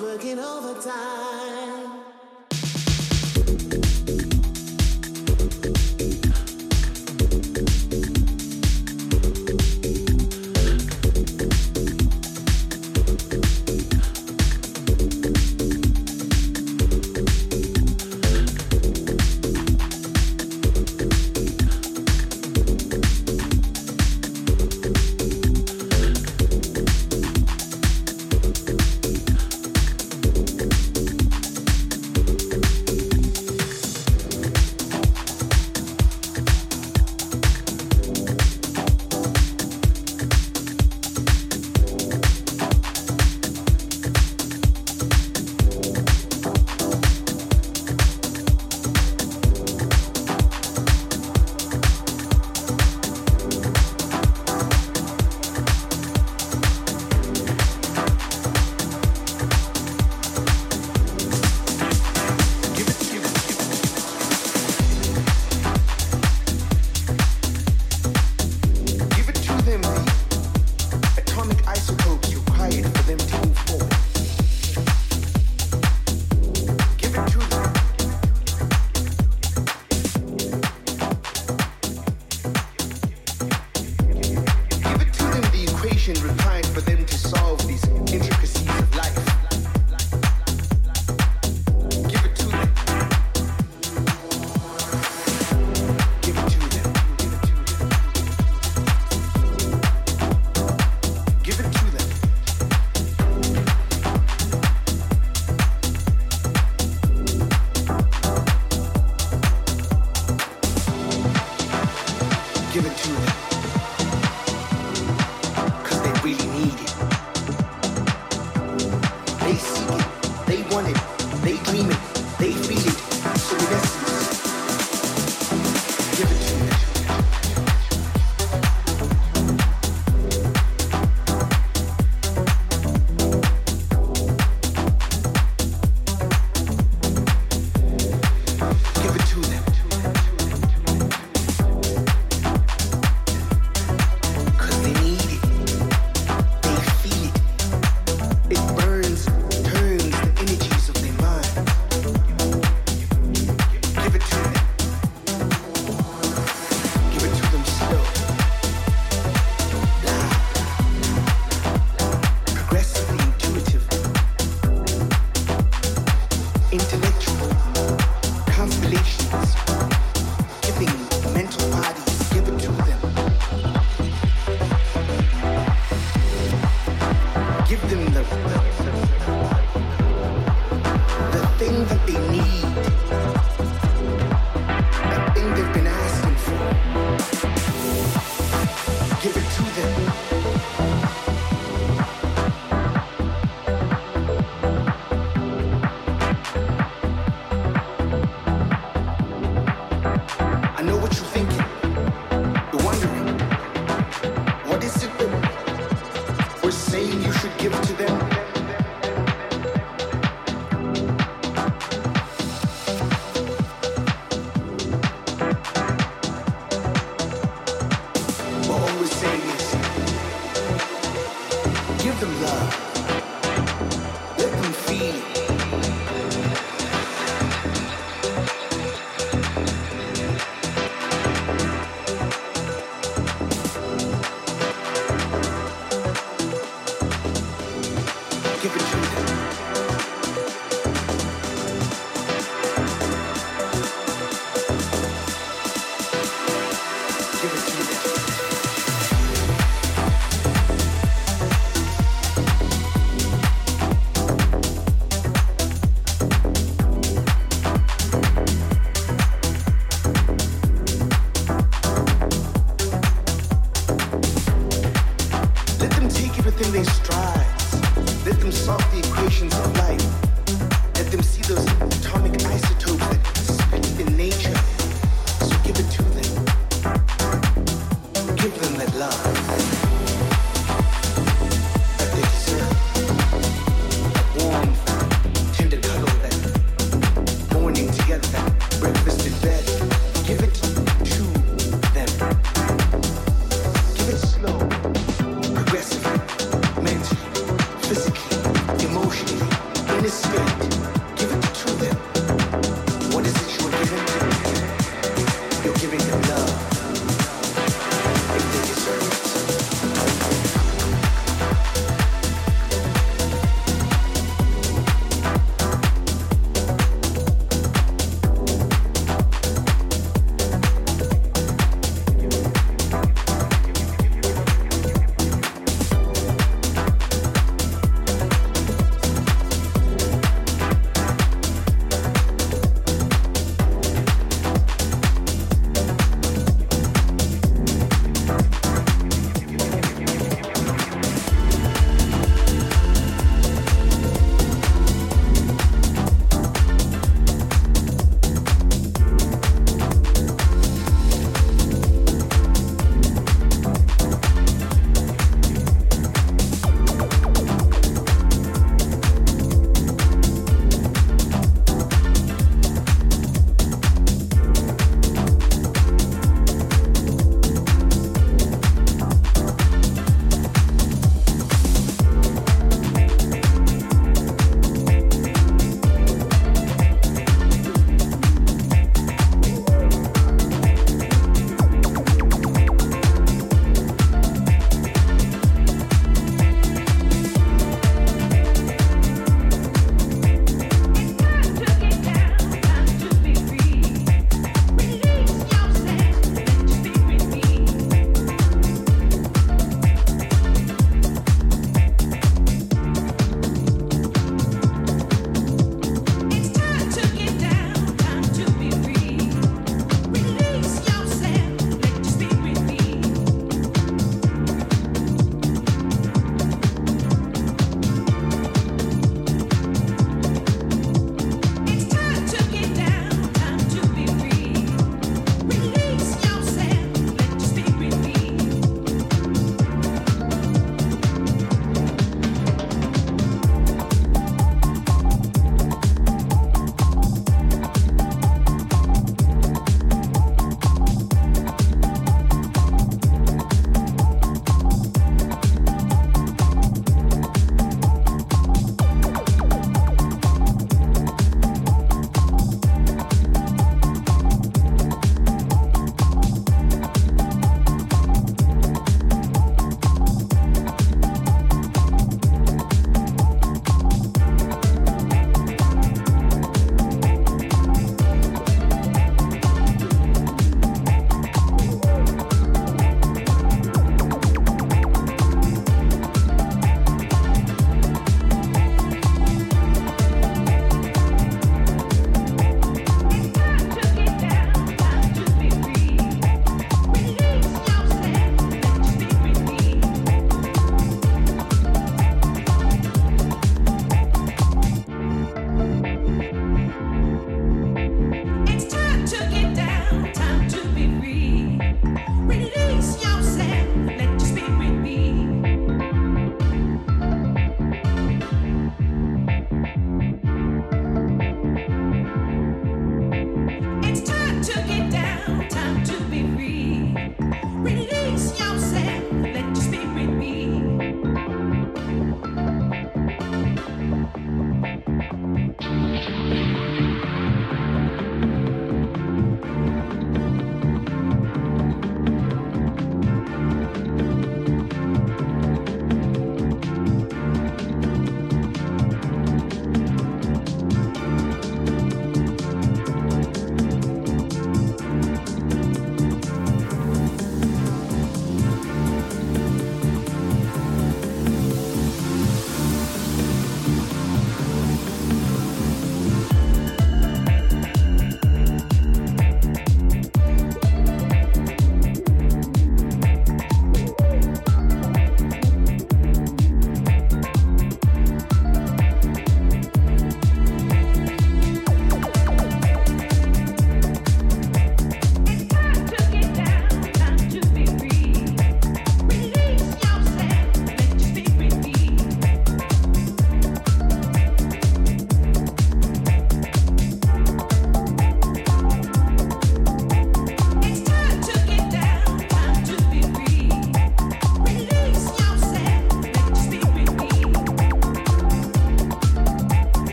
working overtime.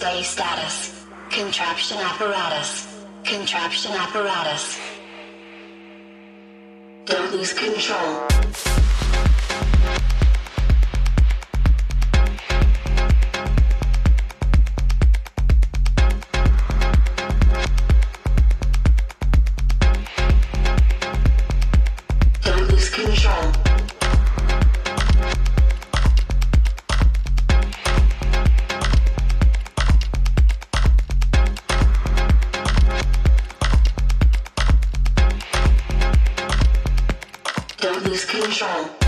Doomsday status. Contraption apparatus. Contraption apparatus. Don't lose control. Never leave.